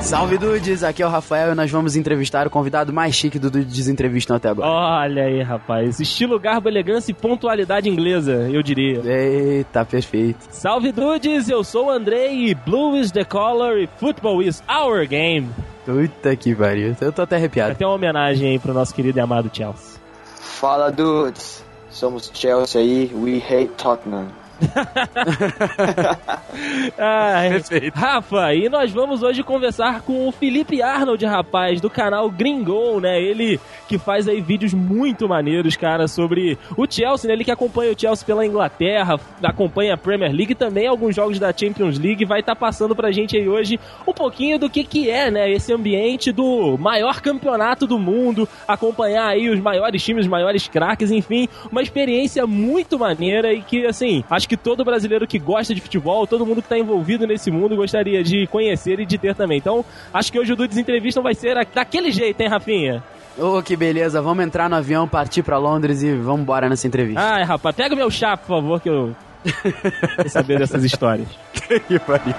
Salve Dudes, aqui é o Rafael e nós vamos entrevistar o convidado mais chique do Dudes Entrevistam até agora. Olha aí, rapaz. Estilo, garbo, elegância e pontualidade inglesa, eu diria. Eita, perfeito. Salve Dudes, eu sou o Andrei e Blue is the color e football is our game. Puta que pariu, eu tô até arrepiado. Vai ter uma homenagem aí pro nosso querido e amado Chelsea. Fala dudes, somos Chelsea aí, we hate Tottenham. Ai, Perfeito. Rafa, e nós vamos hoje conversar com o Felipe Arnold, rapaz, do canal Gringo, né? Ele que faz aí vídeos muito maneiros, cara, sobre o Chelsea, né? Ele que acompanha o Chelsea pela Inglaterra, acompanha a Premier League e também alguns jogos da Champions League, vai estar tá passando pra gente aí hoje um pouquinho do que que é, né? Esse ambiente do maior campeonato do mundo, acompanhar aí os maiores times, os maiores craques, enfim, uma experiência muito maneira e que, assim, acho que todo brasileiro que gosta de futebol, todo mundo que tá envolvido nesse mundo gostaria de conhecer e de ter também. Então, acho que hoje o Dudes Entrevista vai ser daquele jeito, hein, Rafinha? Ô, oh, que beleza. Vamos entrar no avião, partir para Londres e vamos embora nessa entrevista. Ai, rapaz, pega meu chá, por favor, que eu saber dessas histórias. que pariu.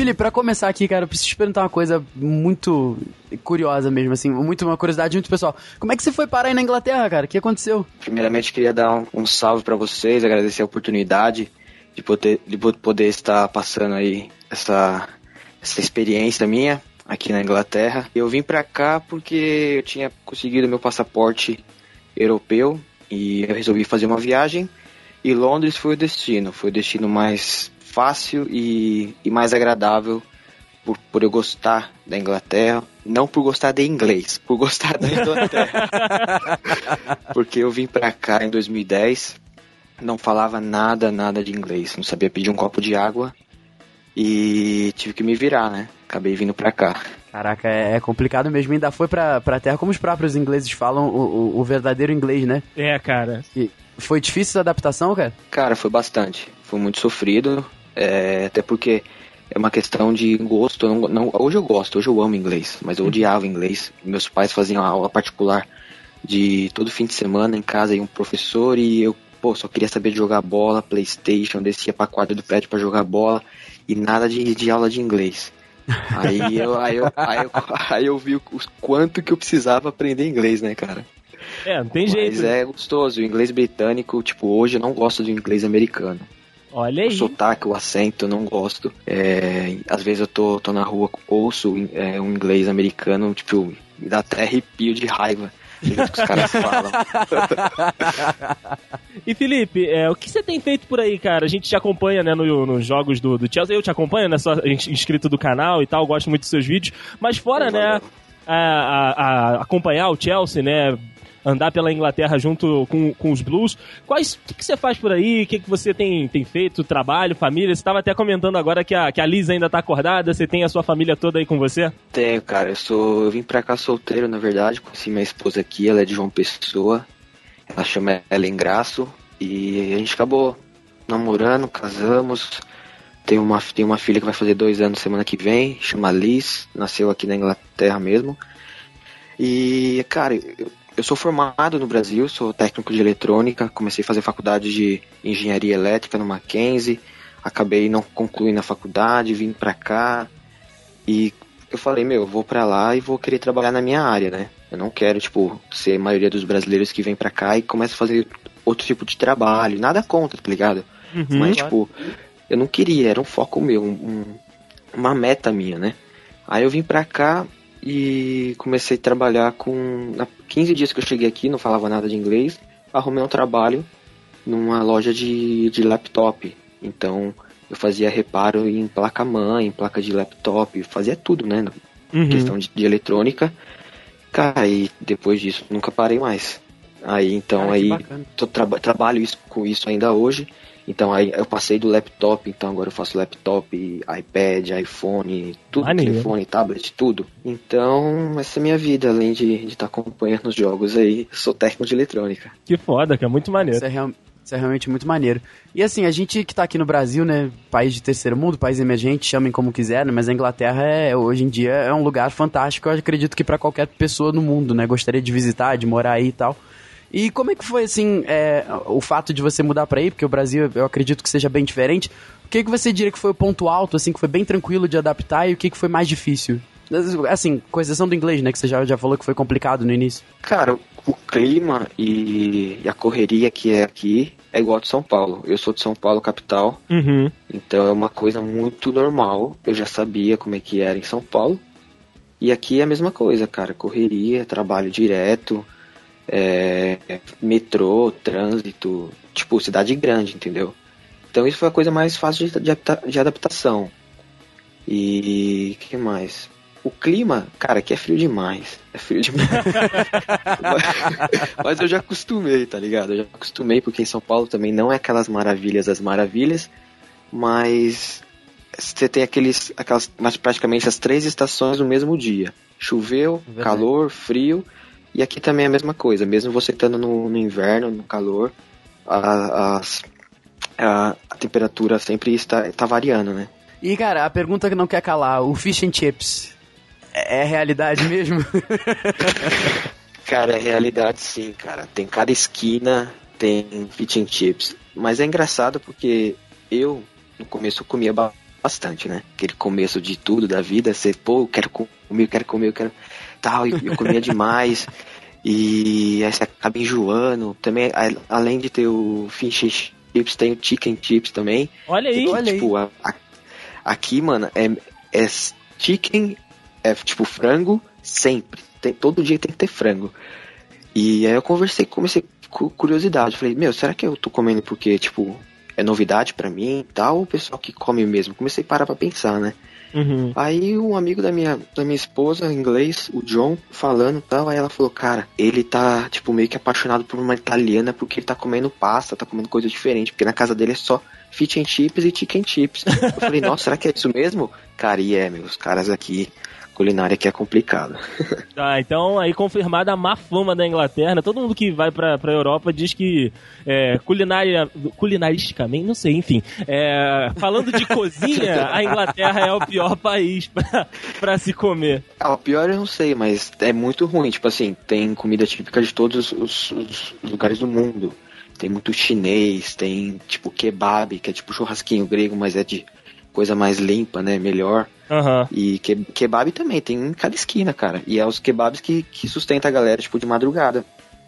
Vili, pra começar aqui, cara, eu preciso te perguntar uma coisa muito curiosa mesmo, assim, muito uma curiosidade muito pessoal. Como é que você foi parar aí na Inglaterra, cara? O que aconteceu? Primeiramente, queria dar um, um salve para vocês, agradecer a oportunidade de poder, de poder estar passando aí essa, essa experiência minha aqui na Inglaterra. Eu vim pra cá porque eu tinha conseguido meu passaporte europeu e eu resolvi fazer uma viagem e Londres foi o destino, foi o destino mais fácil e, e mais agradável por, por eu gostar da Inglaterra. Não por gostar de inglês, por gostar da Inglaterra. Porque eu vim pra cá em 2010, não falava nada, nada de inglês. Não sabia pedir um copo de água e tive que me virar, né? Acabei vindo pra cá. Caraca, é, é complicado mesmo. Ainda foi pra, pra terra como os próprios ingleses falam o, o, o verdadeiro inglês, né? É, cara. E foi difícil essa adaptação, cara? Cara, foi bastante. Foi muito sofrido. É, até porque é uma questão de gosto. Não, não, hoje eu gosto, hoje eu amo inglês, mas eu odiava inglês. Meus pais faziam aula particular de todo fim de semana em casa e um professor e eu pô, só queria saber de jogar bola, Playstation, descia pra quadra do prédio para jogar bola e nada de, de aula de inglês. Aí eu, aí, eu, aí, eu, aí eu vi o quanto que eu precisava aprender inglês, né, cara? É, não tem jeito. Mas é gostoso. O inglês britânico, tipo, hoje eu não gosto do inglês americano. Olha aí. O sotaque, o acento, eu não gosto. É, às vezes eu tô, tô na rua, ouço é, um inglês americano, tipo, me dá até arrepio de raiva. Que os caras falam. e Felipe, é, o que você tem feito por aí, cara? A gente te acompanha né, no, nos jogos do, do Chelsea, eu te acompanho, né? Sou inscrito do canal e tal, gosto muito dos seus vídeos. Mas fora, né, a, a, a, acompanhar o Chelsea, né? Andar pela Inglaterra junto com, com os Blues. Quais, o que, que, você faz por aí? O que, que você tem, tem feito? Trabalho, família? Você estava até comentando agora que a, que a Liz ainda está acordada. Você tem a sua família toda aí com você? Tenho, cara. Eu, sou, eu vim pra cá solteiro, na verdade. Conheci minha esposa aqui, ela é de João Pessoa. Ela chama Ellen Graço. E a gente acabou namorando, casamos. Tem uma, tem uma filha que vai fazer dois anos semana que vem, chama Liz, nasceu aqui na Inglaterra mesmo. E, cara, eu, eu sou formado no Brasil, sou técnico de eletrônica, comecei a fazer faculdade de engenharia elétrica no Mackenzie, acabei não concluindo a faculdade, vim pra cá e eu falei, meu, eu vou pra lá e vou querer trabalhar na minha área, né? Eu não quero, tipo, ser a maioria dos brasileiros que vem pra cá e começa a fazer outro tipo de trabalho. Nada contra, tá ligado? Uhum, Mas, claro. tipo, eu não queria, era um foco meu, um, uma meta minha, né? Aí eu vim pra cá, e comecei a trabalhar com. Na 15 dias que eu cheguei aqui, não falava nada de inglês, arrumei um trabalho numa loja de, de laptop. Então eu fazia reparo em placa-mãe, em placa de laptop, fazia tudo, né? Uhum. Questão de, de, eletrônica. Cara, e depois disso nunca parei mais. Aí então aí tô, tra trabalho isso, com isso ainda hoje. Então aí eu passei do laptop, então agora eu faço laptop, iPad, iPhone, tudo, Maneiro. telefone, tablet, tudo. Então, essa é a minha vida, além de estar tá acompanhando os jogos aí, sou técnico de eletrônica. Que foda, que é muito maneiro. Isso é, real, Isso é realmente muito maneiro. E assim, a gente que tá aqui no Brasil, né, país de terceiro mundo, país emergente, chamem como quiser, né, mas a Inglaterra é, hoje em dia é um lugar fantástico, eu acredito que para qualquer pessoa no mundo, né, gostaria de visitar, de morar aí e tal. E como é que foi, assim, é, o fato de você mudar para aí, porque o Brasil eu acredito que seja bem diferente, o que, que você diria que foi o ponto alto, assim, que foi bem tranquilo de adaptar e o que, que foi mais difícil? Assim, com exceção do inglês, né? Que você já, já falou que foi complicado no início. Cara, o clima e, a correria que é aqui é igual de São Paulo. Eu sou de São Paulo, capital. Uhum. Então é uma coisa muito normal. Eu já sabia como é que era em São Paulo. E aqui é a mesma coisa, cara. Correria, trabalho direto, é, metrô, trânsito. Tipo, cidade grande, entendeu? Então isso foi a coisa mais fácil de, de, de adaptação. E que mais? O clima, cara, aqui é frio demais. É frio demais. mas, eu já acostumei, tá ligado? Eu já acostumei, porque em São Paulo também não é aquelas maravilhas das maravilhas, mas você tem aqueles, aquelas, mas praticamente as três estações no mesmo dia. Choveu, Verdade. calor, frio, e aqui também é a mesma coisa. Mesmo você estando no, no inverno, no calor, a, a, a, a temperatura sempre está, está variando, né? E, cara, a pergunta que não quer calar, o fish and chips, é, é realidade mesmo? cara, é realidade sim, cara. Tem cada esquina, tem fish and chips. Mas é engraçado porque eu, no começo, eu comia bastante, né? Aquele começo de tudo da vida, você, pô, eu quero comer, eu quero comer, eu quero tal, e eu comia demais. E aí você acaba enjoando. Também, além de ter o fish chips, tem o chicken chips também. Olha aí, que, olha tipo, aí. A, a, aqui, mano, é, é chicken é tipo frango sempre. Tem, todo dia tem que ter frango. E aí eu conversei, comecei com curiosidade. Falei, meu, será que eu tô comendo porque, tipo, é novidade para mim e tal? Ou o pessoal que come mesmo? Comecei a parar pra pensar, né? Uhum. Aí um amigo da minha, da minha esposa, inglês, o John, falando tal, aí ela falou, cara, ele tá, tipo, meio que apaixonado por uma italiana porque ele tá comendo pasta, tá comendo coisa diferente, porque na casa dele é só fish and chips e chicken chips. Eu falei, nossa, será que é isso mesmo? Cara, e é, meus caras aqui culinária que é complicada. Ah, então aí confirmada a má fama da Inglaterra. Todo mundo que vai pra, pra Europa diz que é, culinária, culinaristicamente, não sei, enfim. É, falando de cozinha, a Inglaterra é o pior país pra, pra se comer. Ah, o pior eu não sei, mas é muito ruim. Tipo assim, tem comida típica de todos os, os lugares do mundo. Tem muito chinês, tem tipo kebab, que é tipo churrasquinho grego, mas é de coisa mais limpa, né? Melhor. Uhum. E que, kebab também, tem em cada esquina, cara. E é os kebabs que, que sustenta a galera, tipo, de madrugada.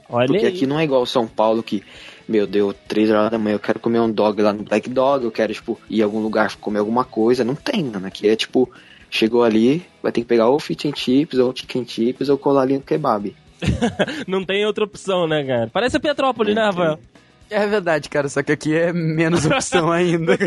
Olha Porque aí. aqui não é igual São Paulo que, meu Deus, três horas da manhã eu quero comer um dog lá no Black Dog, eu quero, tipo, ir a algum lugar comer alguma coisa. Não tem, mano. Aqui é tipo, chegou ali, vai ter que pegar ou fish and chips, ou chicken chips, ou colar ali no kebab. não tem outra opção, né, cara? Parece a Petrópolis, né, Rafael? É verdade, cara, só que aqui é menos opção ainda.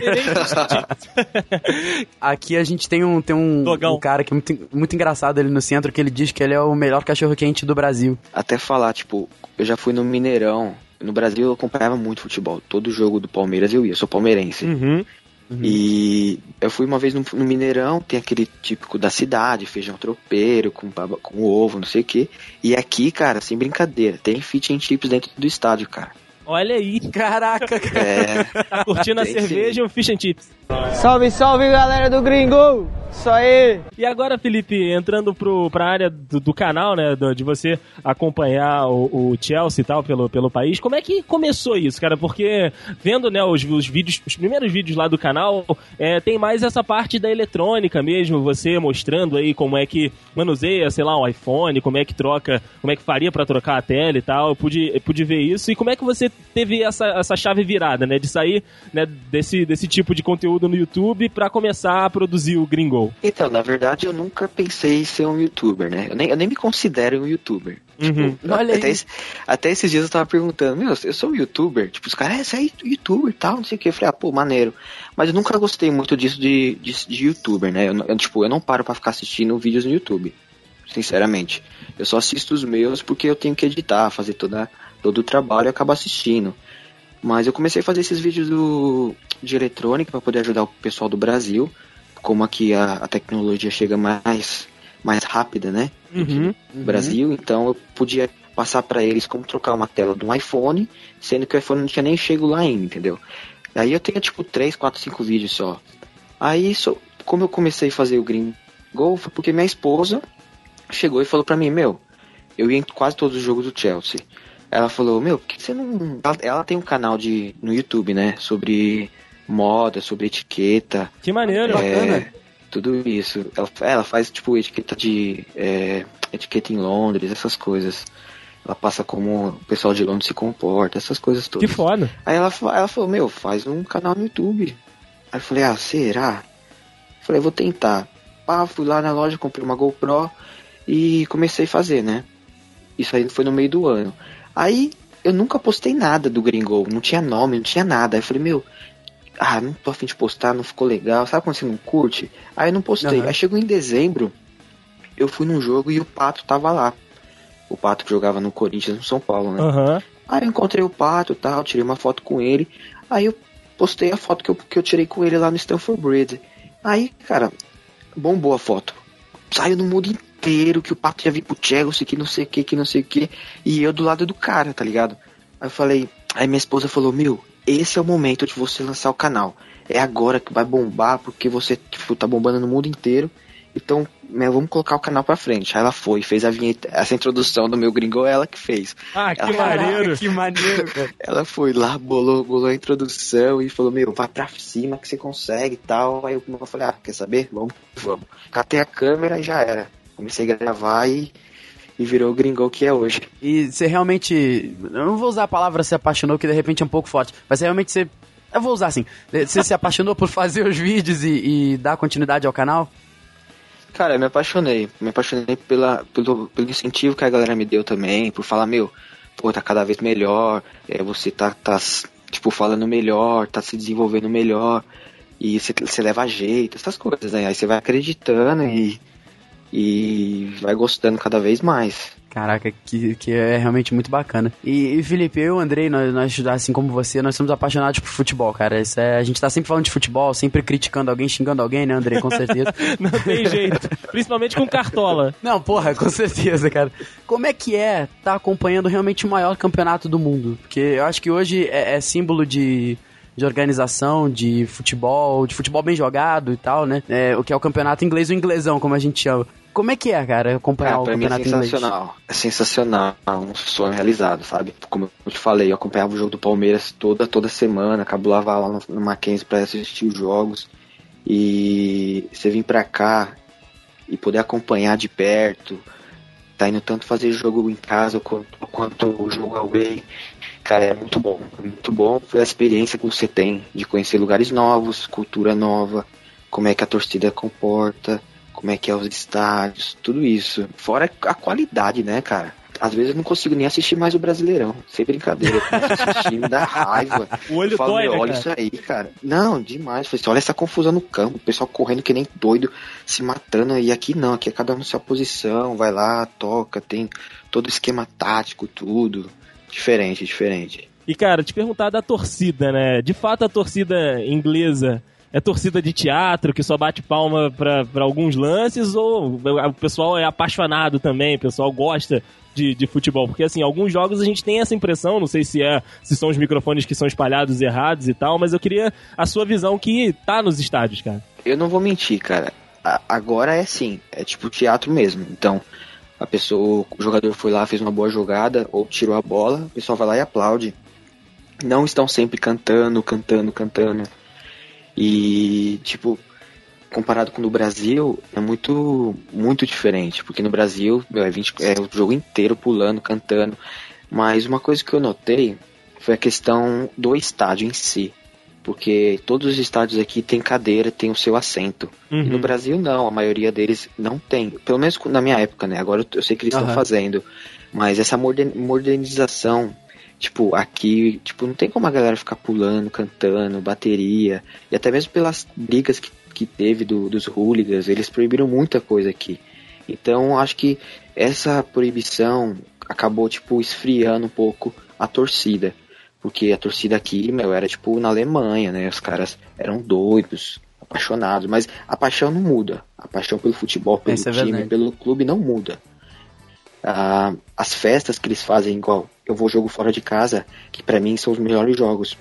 aqui a gente tem um, tem um, um, cara que é muito, muito engraçado ali no centro, que ele diz que ele é o melhor cachorro-quente do Brasil. Até falar, tipo, eu já fui no Mineirão. No Brasil eu acompanhava muito futebol. Todo jogo do Palmeiras eu ia, eu sou palmeirense. Uhum. Uhum. E eu fui uma vez no, no, Mineirão, tem aquele típico da cidade, feijão tropeiro, com, com ovo, não sei o que. E aqui, cara, sem brincadeira, tem fit and chips dentro do estádio, cara. Olha aí. Caraca, cara. É. Tá curtindo a cerveja e um fish and chips. Salve, salve, galera do Gringo! Isso aí! E agora, Felipe, entrando pro, pra área do, do canal, né, do, de você acompanhar o, o, Chelsea e tal pelo, pelo país, como é que começou isso, cara? Porque vendo, né, os, os vídeos, os primeiros vídeos lá do canal, é, tem mais essa parte da eletrônica mesmo, você mostrando aí como é que manuseia, sei lá, um iPhone, como é que troca, como é que faria para trocar a tela e tal, eu pude, eu pude ver isso, e como é que você teve essa, essa chave virada, né, de sair né, desse, desse tipo de conteúdo no YouTube para começar a produzir o Gringo? Então, na verdade, eu nunca pensei em ser um youtuber, né? Eu nem, eu nem me considero um youtuber. Uhum. Tipo, Olha até, esse, até, esses dias eu tava perguntando, meu, eu sou um youtuber? Tipo, os caras, é, você é youtuber e tal, não sei o que. Eu falei, ah, pô, maneiro. Mas eu nunca gostei muito disso de, de, de youtuber, né? Eu, eu, tipo, eu não paro para ficar assistindo vídeos no YouTube. Sinceramente. Eu só assisto os meus porque eu tenho que editar, fazer toda, todo o trabalho e acabo assistindo. Mas eu comecei a fazer esses vídeos do, de eletrônica para poder ajudar o pessoal do Brasil como aqui a, a tecnologia chega mais, mais rápida, né? Uhum, no Brasil, então eu podia passar para eles como trocar uma tela de um iPhone, sendo que o iPhone não tinha nem chego lá ainda, entendeu? Aí eu tenho tipo 3, 4, 5 vídeos só. Aí, so, como eu comecei a fazer o Green Go, foi porque minha esposa chegou e falou pra mim, meu, eu ia em quase todos os jogos do Chelsea. Ela falou, meu, por que você não. Ela, ela tem um canal de, no YouTube, né? Sobre moda, sobre etiqueta. Que maneiro, é, bacana. Tudo isso. Ela, ela faz, tipo, etiqueta de. É, etiqueta em Londres, essas coisas. Ela passa como o pessoal de Londres se comporta, essas coisas todas. Que foda. Aí ela, ela falou, meu, faz um canal no YouTube. Aí eu falei, ah, será? Eu falei, vou tentar. Pá, fui lá na loja, comprei uma GoPro e comecei a fazer, né? Isso aí foi no meio do ano. Aí eu nunca postei nada do Gringo, não tinha nome, não tinha nada. Aí eu falei, meu, ah, não tô afim de postar, não ficou legal. Sabe quando você não curte? Aí eu não postei. Uhum. Aí chegou em dezembro, eu fui num jogo e o Pato tava lá. O Pato que jogava no Corinthians, no São Paulo, né? Uhum. Aí eu encontrei o Pato e tal, tirei uma foto com ele. Aí eu postei a foto que eu, que eu tirei com ele lá no Stanford Bridge. Aí, cara, bombou a foto. Saiu no mundo inteiro que o Pato ia vir pro Chelsea, que não sei o que, que não sei o que. E eu do lado do cara, tá ligado? Aí eu falei, aí minha esposa falou, meu, esse é o momento de você lançar o canal. É agora que vai bombar, porque você tipo, tá bombando no mundo inteiro. Então, né, vamos colocar o canal pra frente. Aí ela foi, fez a vinheta, essa introdução do meu gringo, ela que fez. Ah, que ela, maneiro! que maneiro, cara. Ela foi lá, bolou, bolou a introdução e falou, meu, vai pra cima que você consegue e tal. Aí eu falei, ah, quer saber? Vamos, vamos. Catei a câmera e já era. Comecei a gravar e, e virou o gringo que é hoje. E você realmente, eu não vou usar a palavra se apaixonou, que de repente é um pouco forte, mas realmente você, eu vou usar assim, você se apaixonou por fazer os vídeos e, e dar continuidade ao canal? Cara, eu me apaixonei. Me apaixonei pela, pelo, pelo incentivo que a galera me deu também, por falar, meu, pô, tá cada vez melhor, é, você tá, tá, tipo, falando melhor, tá se desenvolvendo melhor, e você, você leva jeito, essas coisas, né? Aí você vai acreditando e, e vai gostando cada vez mais. Caraca, que, que é realmente muito bacana. E, e Felipe, eu e o Andrei, nós, nós, assim como você, nós somos apaixonados por futebol, cara. Isso é, a gente tá sempre falando de futebol, sempre criticando alguém, xingando alguém, né, Andrei? Com certeza. Não tem jeito. Principalmente com cartola. Não, porra, com certeza, cara. Como é que é tá acompanhando realmente o maior campeonato do mundo? Porque eu acho que hoje é, é símbolo de de organização, de futebol, de futebol bem jogado e tal, né? É, o que é o campeonato inglês, o inglesão, como a gente chama. Como é que é, cara, acompanhar Ah, o é campeonato inglês? sensacional. É sensacional. É um sonho realizado, sabe? Como eu te falei, eu acompanhava o jogo do Palmeiras toda, toda semana, cabulava lá no, no Mackenzie pra assistir os jogos. E você vir pra cá e poder acompanhar de perto, tá indo tanto fazer jogo em casa quanto, quanto o jogo away. Cara, é muito bom. É muito bom a experiência que você tem de conhecer lugares novos, cultura nova, como é que a torcida comporta, como é que é os estádios, tudo isso. Fora a qualidade, né, cara? Às vezes eu não consigo nem assistir mais o Brasileirão. Sem brincadeira. Eu começo a assistir, me dá raiva. O olho Eu falo, dói, né, olha cara? isso aí, cara. Não, demais. Falei assim, olha essa confusão no campo. O pessoal correndo que nem doido, se matando. E aqui não, aqui é cada um na sua posição. Vai lá, toca, tem todo o esquema tático, tudo. Diferente, diferente. E, cara, te perguntar da torcida, né? De fato, a torcida inglesa é torcida de teatro que só bate palma pra alguns lances ou o pessoal é apaixonado também, o pessoal gosta de, de futebol? Porque, assim, alguns jogos a gente tem essa impressão, não sei se é se são os microfones que são espalhados errados e tal, mas eu queria a sua visão que tá nos estádios, cara. Eu não vou mentir, cara. A- agora é assim, é tipo teatro mesmo. Então, a pessoa, o jogador foi lá, fez uma boa jogada ou tirou a bola, o pessoal vai lá e aplaude. Não estão sempre cantando, cantando, cantando. E, tipo, comparado com o do Brasil, é muito, muito diferente. Porque no Brasil, meu, é, 20, é o jogo inteiro pulando, cantando. Mas uma coisa que eu notei foi a questão do estádio em si. Porque todos os estádios aqui tem cadeira, tem o seu assento. E no Uhum. Brasil não, a maioria deles não tem. Pelo menos na minha época, né? Agora eu- sei que eles estão fazendo. Mas essa moder- modernização, tipo, aqui, tipo, não tem como a galera ficar pulando, cantando, bateria. E até mesmo pelas brigas que, que teve do- dos hooligans, eles proibiram muita coisa aqui. Então acho que essa proibição acabou, tipo, esfriando um pouco a torcida. Porque a torcida aqui, meu, era tipo na Alemanha, né? Os caras eram doidos, apaixonados. Mas a paixão não muda. A paixão pelo futebol, pelo Isso é time, verdade. pelo clube não muda. Ah, as festas que eles fazem, igual eu vou jogo fora de casa, que para mim são os melhores jogos.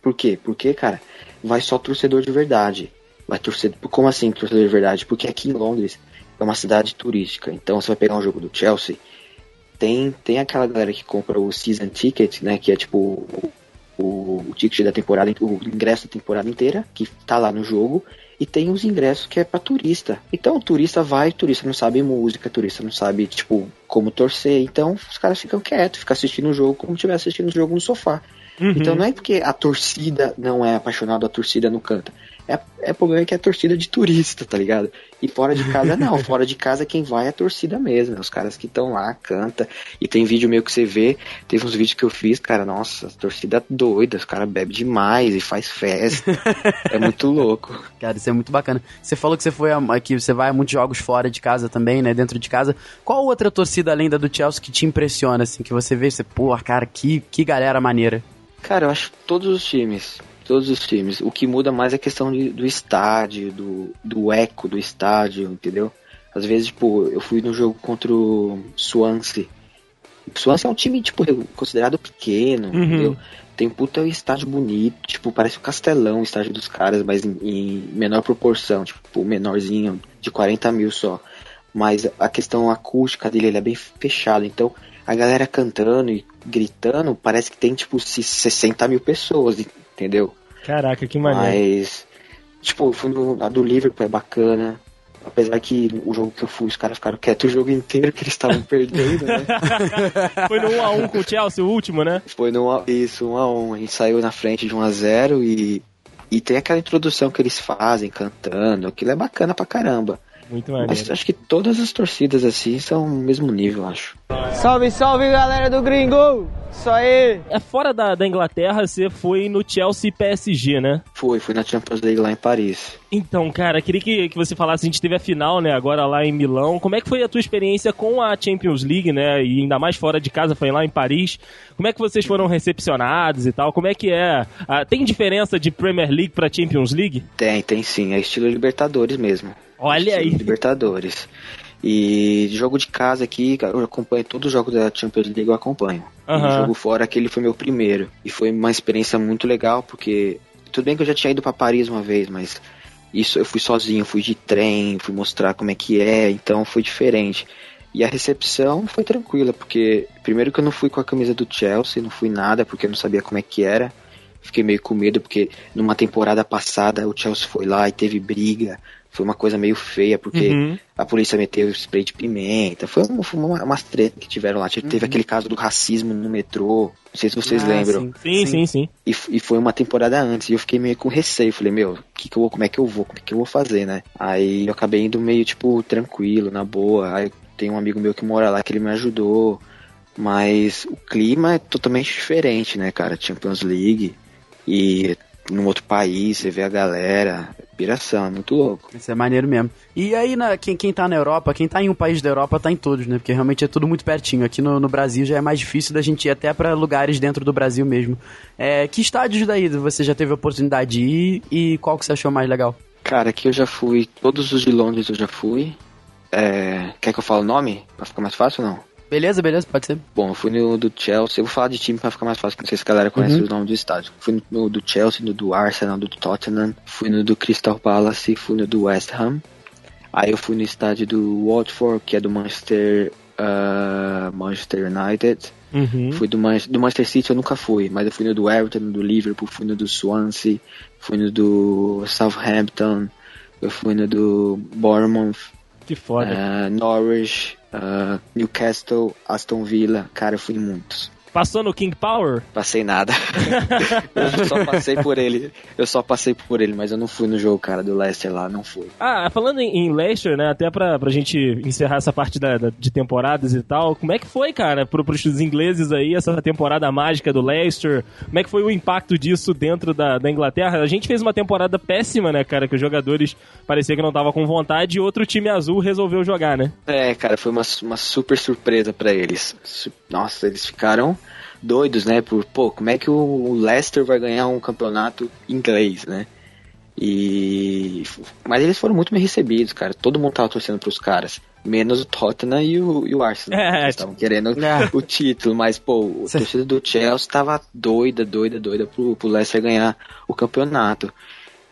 Por quê? Porque, cara, vai só torcedor de verdade. Vai torcer. Como assim torcedor de verdade? Porque aqui em Londres é uma cidade turística. Então você vai pegar um jogo do Chelsea, tem, tem aquela galera que compra o season ticket, né? Que é tipo o, o, o ticket da temporada, o ingresso da temporada inteira, que tá lá no jogo. E tem os ingressos que é para turista. Então o turista vai, o turista não sabe música, o turista não sabe, tipo, como torcer. Então os caras ficam quietos, ficam assistindo o jogo como se estivesse assistindo o jogo no sofá. Uhum. Então não é porque a torcida não é apaixonada, a torcida não canta. É, é problema que é torcida de turista, tá ligado? E fora de casa não, fora de casa quem vai é a torcida mesmo, né? os caras que estão lá, canta. E tem vídeo meio que você vê, teve uns vídeos que eu fiz, cara, nossa, torcida doida, os caras bebem demais e faz festa. é muito louco. Cara, isso é muito bacana. Você falou que você foi a, que você vai a muitos jogos fora de casa também, né? Dentro de casa. Qual outra torcida além da do Chelsea que te impressiona, assim, que você vê, você, pô, cara, que, que galera maneira. Cara, eu acho todos os times todos os times. O que muda mais é a questão de, do estádio, do, do eco do estádio, entendeu? Às vezes, tipo, eu fui no jogo contra o Swansea. O Swansea é um time, tipo, considerado pequeno, uhum. entendeu? Tem puta estádio bonito, tipo, parece um castelão o estádio dos caras, mas em, em menor proporção, tipo, menorzinho, de 40 mil só. Mas a questão acústica dele, ele é bem fechado, então a galera cantando e gritando, parece que tem, tipo, 60 mil pessoas, entendeu? Caraca, que maneiro. Mas, tipo, fui no, a do Liverpool é bacana. Apesar que o jogo que eu fui, os caras ficaram quietos o jogo inteiro, que eles estavam perdendo, né? Foi no 1x1 com o Chelsea, o último, né? Foi no isso, 1x1. A gente saiu na frente de 1x0 e, e tem aquela introdução que eles fazem, cantando. Aquilo é bacana pra caramba. Muito maneiro. Mas acho que todas as torcidas assim são o mesmo nível, acho. Salve, salve galera do Gringo! Isso aí! É fora da, da Inglaterra, você foi no Chelsea PSG, né? Fui, fui na Champions League lá em Paris. Então, cara, queria que, que você falasse, a gente teve a final, né, agora lá em Milão. Como é que foi a tua experiência com a Champions League, né? E ainda mais fora de casa, foi lá em Paris. Como é que vocês foram recepcionados e tal? Como é que é? Ah, tem diferença de Premier League pra Champions League? Tem, tem sim. É estilo Libertadores mesmo. Olha aí. Libertadores. E jogo de casa aqui, eu acompanho todos os jogos da Champions League, eu acompanho. Uhum. Jogo fora, aquele foi meu primeiro. E foi uma experiência muito legal, porque tudo bem que eu já tinha ido para Paris uma vez, mas isso eu fui sozinho, fui de trem, fui mostrar como é que é, então foi diferente. E a recepção foi tranquila, porque primeiro que eu não fui com a camisa do Chelsea, não fui nada, porque eu não sabia como é que era. Fiquei meio com medo, porque numa temporada passada o Chelsea foi lá e teve briga, foi uma coisa meio feia, porque uhum. a polícia meteu spray de pimenta. Foi, uma, foi uma, umas tretas que tiveram lá. Teve uhum. aquele caso do racismo no metrô. Não sei se vocês ah, lembram. Sim, sim, sim. sim. E, e, foi uma temporada antes. E eu fiquei meio com receio. Falei, meu, que que eu vou, como é que eu vou? Como é que eu vou fazer, né? Aí eu acabei indo meio, tipo, tranquilo, na boa. Aí tem um amigo meu que mora lá que ele me ajudou. Mas o clima é totalmente diferente, né, cara? Champions League. E num outro país, você vê a galera, piração, muito louco. Isso é maneiro mesmo. E aí, na, quem, quem tá na Europa, quem tá em um país da Europa tá em todos, né? Porque realmente é tudo muito pertinho. Aqui no, no Brasil já é mais difícil da gente ir até para lugares dentro do Brasil mesmo. É, que estádios daí você já teve a oportunidade de ir e qual que você achou mais legal? Cara, aqui eu já fui, todos os de Londres eu já fui. É, quer que eu fale o nome? Pra ficar mais fácil ou não? Beleza, beleza, pode ser. Bom, eu fui no do Chelsea, eu vou falar de time pra ficar mais fácil, não sei se a galera conhece uhum. o nome do estádio. Fui no do Chelsea, no do Arsenal, no do Tottenham, fui no do Crystal Palace, fui no do West Ham. Aí eu fui no estádio do Watford, que é do Manchester, uh, Manchester United. Uhum. Fui do, Man do Manchester City, eu nunca fui, mas eu fui no do Everton, no do Liverpool, fui no do Swansea, fui no do Southampton, eu fui no do Bournemouth. Que foda. Uh, Norwich, uh, Newcastle, Aston Villa, cara, eu fui em muitos. Passou no King Power? Passei nada. eu só passei por ele. Eu só passei por ele, mas eu não fui no jogo, cara, do Leicester lá, não fui. Ah, falando em, Leicester, né, até pra, pra gente encerrar essa parte da, da, de temporadas e tal, como é que foi, cara, pro, pros ingleses aí, essa temporada mágica do Leicester? Como é que foi o impacto disso dentro da, da Inglaterra? A gente fez uma temporada péssima, né, cara, que os jogadores pareciam que não tava com vontade e outro time azul resolveu jogar, né? É, cara, foi uma, uma super surpresa para eles. Nossa, eles ficaram doidos, né? Por, pô, como é que o Leicester vai ganhar um campeonato inglês, né? E. Mas eles foram muito bem recebidos, cara. Todo mundo tava torcendo pros caras. Menos o Tottenham e o, e o Arsenal. É, estavam querendo é. o título, mas, pô, o torcedor do Chelsea tava doida, doida, doida pro, pro Leicester ganhar o campeonato.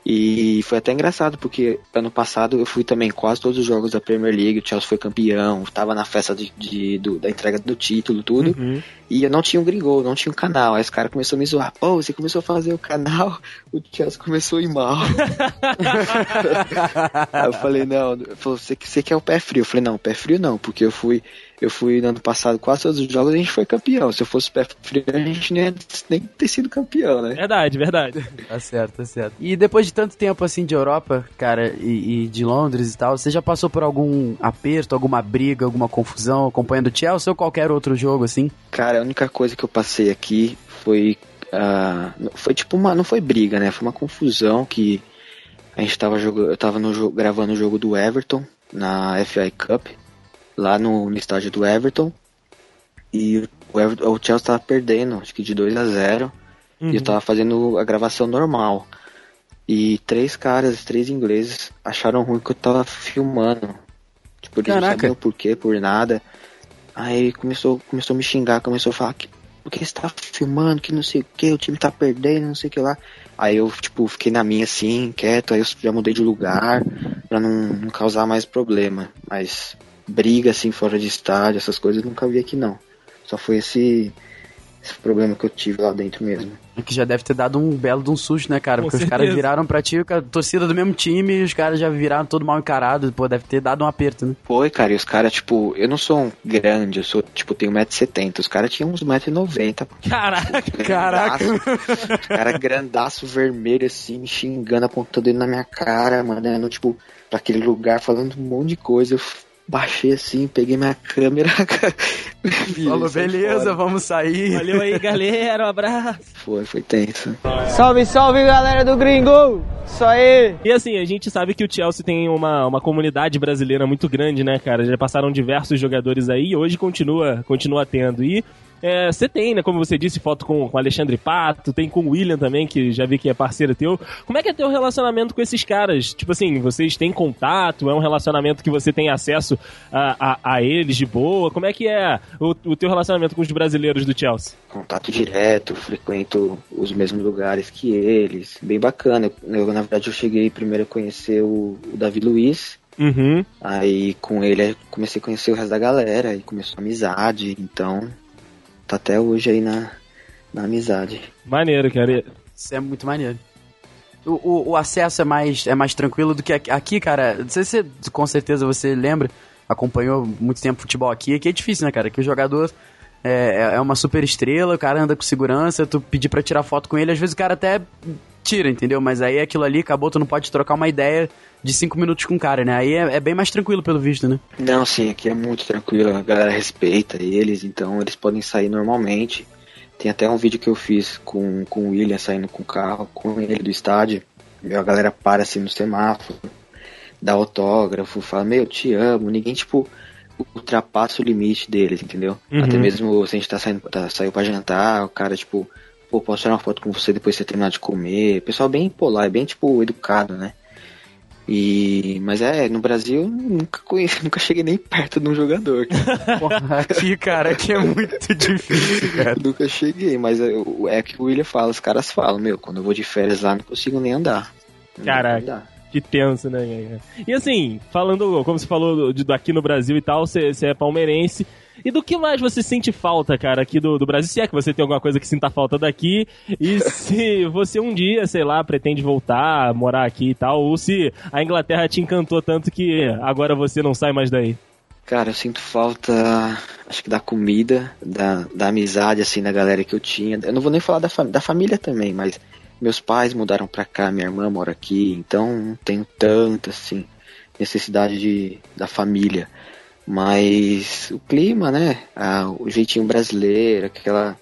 E foi até engraçado, porque ano passado eu fui também quase todos os jogos da Premier League, o Chelsea foi campeão, tava na festa de, de do, da entrega do título, tudo. Uhum. E eu não tinha um gringol, não tinha um canal. Aí esse cara começou a me zoar. Pô, você começou a fazer o canal, o Chelsea começou a ir mal. Aí eu falei, não, você, você quer o pé frio? Eu falei, não, pé frio não, porque eu fui eu fui no ano passado, quase todos os jogos a gente foi campeão. Se eu fosse pé frio, a gente nem, nem ter sido campeão, né? Verdade, verdade. tá certo, tá certo. E depois de tanto tempo assim de Europa, cara, e, e, de Londres e tal, você já passou por algum aperto, alguma briga, alguma confusão acompanhando o Chelsea ou qualquer outro jogo assim? Cara, a única coisa que eu passei aqui foi. Uh, foi tipo uma. Não foi briga, né? Foi uma confusão que a gente tava jogando. Eu tava no, gravando o jogo do Everton na FI Cup lá no, no estádio do Everton. E o, Everton, o Chelsea tava perdendo, acho que de 2 a 0 uhum. E eu uhum. tava fazendo a gravação normal. E três caras, três ingleses, acharam ruim que eu tava filmando. Tipo, eles Caraca. não sabiam por quê, por nada. Aí começou, começou a me xingar, começou a falar que porque você tá filmando, que não sei o que, o time tá perdendo, não sei o que lá. Aí eu, tipo, fiquei na minha assim, quieto, aí eu já mudei de lugar pra não, não causar mais problema. Mas briga assim fora de estádio, essas coisas, nunca vi aqui não. Só foi esse, esse problema que eu tive lá dentro mesmo. É que já deve ter dado um belo de um susto, né, cara? Com Porque certeza. os caras viraram pra ti, a torcida do mesmo time, e os caras já viraram todo mal encarado, pô, deve ter dado um aperto, né? Foi, cara, e os caras, tipo, eu não sou um grande, eu sou, tipo, tenho 1,70m, os caras tinham uns 1,90m. Caraca, caraca. Os caras grandaço, vermelho, assim, me xingando, apontando ele na minha cara, mandando, tipo, pra aquele lugar, falando um monte de coisa. Eu baixei assim, peguei minha câmera. Falou, beleza, vamos sair. Valeu aí, galera, um abraço. Foi, foi tenso. Salve, salve, galera do Gringo! Isso aí! E assim, a gente sabe que o Chelsea tem uma, uma comunidade brasileira muito grande, né, cara? Já passaram diversos jogadores aí e hoje continua, continua tendo. E é, você tem, né, como você disse, foto com, com Alexandre Pato, tem com o William também, que já vi que é parceiro teu. Como é que é teu relacionamento com esses caras? Tipo assim, vocês têm contato? É um relacionamento que você tem acesso a, a, a eles de boa? Como é que é o, o teu relacionamento com os brasileiros do Chelsea? Contato direto, frequento os mesmos lugares que eles. Bem bacana. Eu, na verdade, eu cheguei primeiro a conhecer o, o Davi Luiz, Uhum. Aí com ele comecei a conhecer o resto da galera e começou a amizade, então tá até hoje aí na, na amizade. Maneiro, cara. Isso é muito maneiro. O, o, o, acesso é mais, é mais tranquilo do que aqui, aqui cara. Não sei se com certeza você lembra, acompanhou muito tempo futebol aqui. Aqui é difícil, né, cara? Que o jogador é, é uma super estrela, o cara anda com segurança, tu pedir para tirar foto com ele, às vezes o cara até tira, entendeu? Mas aí aquilo ali acabou, tu não pode trocar uma ideia de cinco minutos com o cara, né? Aí é, é, bem mais tranquilo pelo visto, né? Não, sim, aqui é muito tranquilo, a galera respeita eles, então eles podem sair normalmente. Tem até um vídeo que eu fiz com, com o William saindo com o carro, com ele do estádio. A galera para assim no semáforo, dá autógrafo, fala, meu, te amo. Ninguém, tipo, ultrapassa o limite deles, entendeu? Uhum. Até mesmo se a gente tá saindo, tá, saiu pra jantar, o cara, tipo, pô, posso tirar uma foto com você depois de você terminar de comer. Pessoal bem polar, bem, tipo, educado, né? E, mas é, no Brasil nunca conheci, nunca cheguei nem perto de um jogador. Aqui, cara, aqui é muito difícil, cara. nunca cheguei, mas é, é que o William fala, os caras falam, meu, quando eu vou de férias lá não consigo nem andar. Caraca. Que tenso, né, E assim, falando, como você falou de, aqui no Brasil e tal, você, você é palmeirense. E do que mais você sente falta, cara, aqui do, do Brasil? Se é que você tem alguma coisa que sinta falta daqui. E se você um dia, sei lá, pretende voltar, morar aqui e tal. Ou se a Inglaterra te encantou tanto que agora você não sai mais daí. Cara, eu sinto falta, acho que da comida, da, da amizade, assim, da galera que eu tinha. Eu não vou nem falar da, fam da família também, mas meus pais mudaram pra cá, minha irmã mora aqui, então não tenho tanta, assim, necessidade de, da família. Mas o clima, né? Ah, o jeitinho brasileiro, aquela.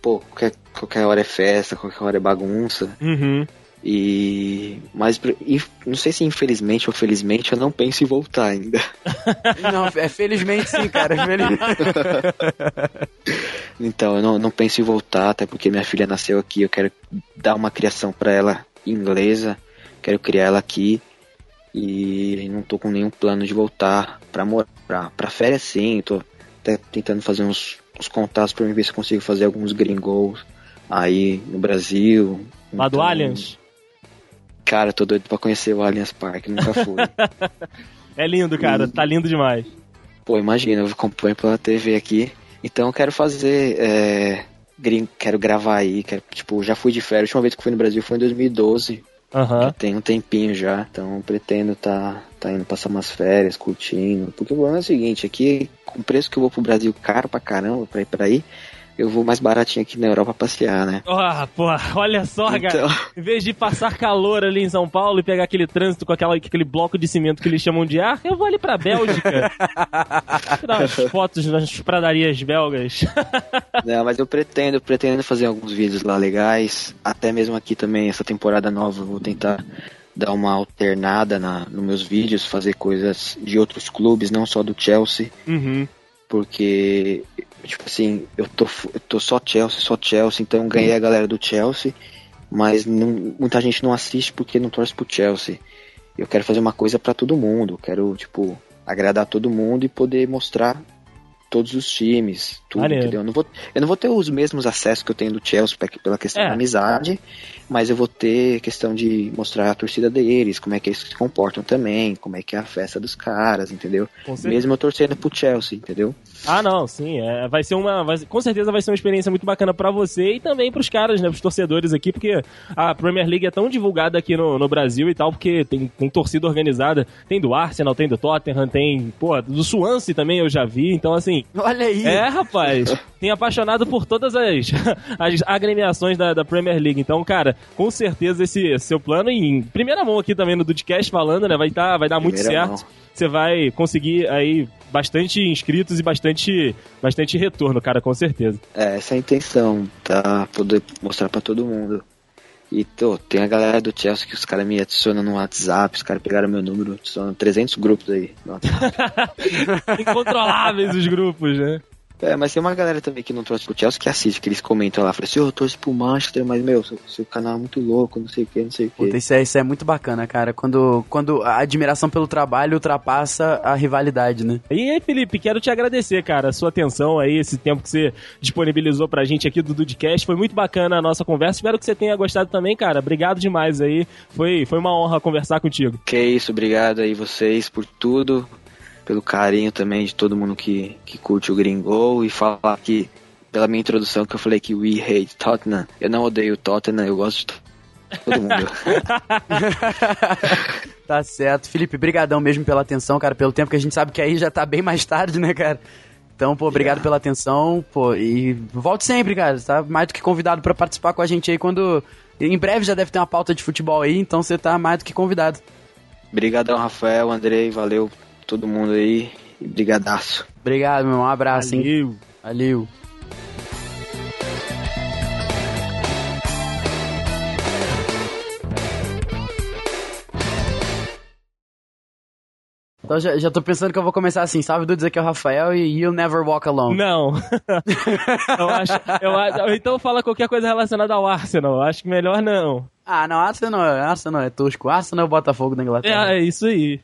Pô, qualquer, qualquer hora é festa, qualquer hora é bagunça. Uhum. E. Mas não sei se infelizmente ou felizmente eu não penso em voltar ainda. não, é felizmente sim, cara. então, eu não, não penso em voltar, até porque minha filha nasceu aqui, eu quero dar uma criação para ela inglesa. quero criar ela aqui e não tô com nenhum plano de voltar pra morar. Pra férias sim, tô até tentando fazer uns, uns contatos pra ver se consigo fazer alguns gringos aí no Brasil. Lá então, do Allianz? Cara, tô doido pra conhecer o Allianz Park, nunca fui. é lindo, cara, e... tá lindo demais. Pô, imagina, eu acompanho pela TV aqui. Então eu quero fazer. É, quero gravar aí, quero, tipo, já fui de férias. A última vez que fui no Brasil foi em 2012. Uhum. Tem um tempinho já, então pretendo tá, tá indo passar umas férias, curtindo. Porque o problema é o seguinte, aqui, com o preço que eu vou pro Brasil caro pra caramba pra ir pra aí, eu vou mais baratinho aqui na Europa passear, né? Ah, pô, olha só, então... cara. Em vez de passar calor ali em São Paulo e pegar aquele trânsito com aquela, aquele bloco de cimento que eles chamam de ar, eu vou ali pra Bélgica. Tirar umas fotos nas pradarias belgas. Não, mas eu pretendo, pretendo fazer alguns vídeos lá legais. Até mesmo aqui também, essa temporada nova, eu vou tentar dar uma alternada na, nos meus vídeos, fazer coisas de outros clubes, não só do Chelsea. Uhum. Porque Tipo assim, eu tô, eu tô só Chelsea, só Chelsea, então ganhei a galera do Chelsea, mas não, muita gente não assiste porque não torce pro Chelsea. Eu quero fazer uma coisa para todo mundo, quero, tipo, agradar todo mundo e poder mostrar todos os times, tudo, entendeu? Eu não, vou, eu não vou ter os mesmos acessos que eu tenho do Chelsea pela questão é. da amizade, mas eu vou ter questão de mostrar a torcida deles, como é que eles se comportam também, como é que é a festa dos caras, entendeu? Mesmo eu torcendo pro Chelsea, entendeu? Ah, não, sim, é, vai ser uma, vai, com certeza vai ser uma experiência muito bacana para você e também pros caras, né, pros torcedores aqui, porque a Premier League é tão divulgada aqui no, no Brasil e tal, porque tem, tem torcida organizada, tem do Arsenal, tem do Tottenham, tem, pô, do Swansea também eu já vi, então assim... Olha aí! É, rapaz, tem apaixonado por todas as, as agremiações da, da Premier League, então, cara, com certeza esse seu plano, em primeira mão aqui também no Dudcast falando, né? Vai, tá, vai dar muito certo. Você vai conseguir aí bastante inscritos e bastante, bastante retorno, cara, com certeza. É, essa é a intenção, tá? Poder mostrar para todo mundo. E tô, tem a galera do Chelsea que os caras me adicionam no WhatsApp, os caras pegaram meu número, são 300 grupos aí. Incontroláveis os grupos, né? É, mas tem uma galera também que não trouxe pro Chelsea que assiste, que eles comentam lá, falam assim, oh, eu torço pro Manchester, mas, meu, seu, seu, canal é muito louco, não sei o que, não sei o que. Isso é, isso é muito bacana, cara, quando, quando a admiração pelo trabalho ultrapassa a rivalidade, né? E aí, Felipe, quero te agradecer, cara, a sua atenção aí, esse tempo que você disponibilizou pra gente aqui do Dudcast, foi muito bacana a nossa conversa, espero que você tenha gostado também, cara, obrigado demais aí, foi, foi uma honra conversar contigo. Que isso, obrigado aí vocês por tudo, pelo carinho também de todo mundo que, que curte o Gringo e falar que, pela minha introdução, que eu falei que we hate Tottenham. Eu não odeio Tottenham, eu gosto de todo mundo. tá certo. Felipe, brigadão mesmo pela atenção, cara, pelo tempo que a gente sabe que aí já tá bem mais tarde, né, cara? Então, pô, obrigado yeah. pela atenção, pô, e volte sempre, cara, tá mais do que convidado para participar com a gente aí quando... Em breve já deve ter uma pauta de futebol aí, então você tá mais do que convidado. Obrigadão, Rafael, Andrei, valeu todo mundo aí. E brigadaço. Obrigado, meu. Um abraço, Valeu. hein? Valeu. Então já, já tô pensando que eu vou começar assim, salve do dizer que é o Rafael e You'll Never Walk Alone. Não. eu acho, eu acho, então fala qualquer coisa relacionada ao Arsenal. Acho que melhor não. Ah, não, Arsenal, Arsenal é tosco. Arsenal é o Botafogo da Inglaterra. É, é isso aí.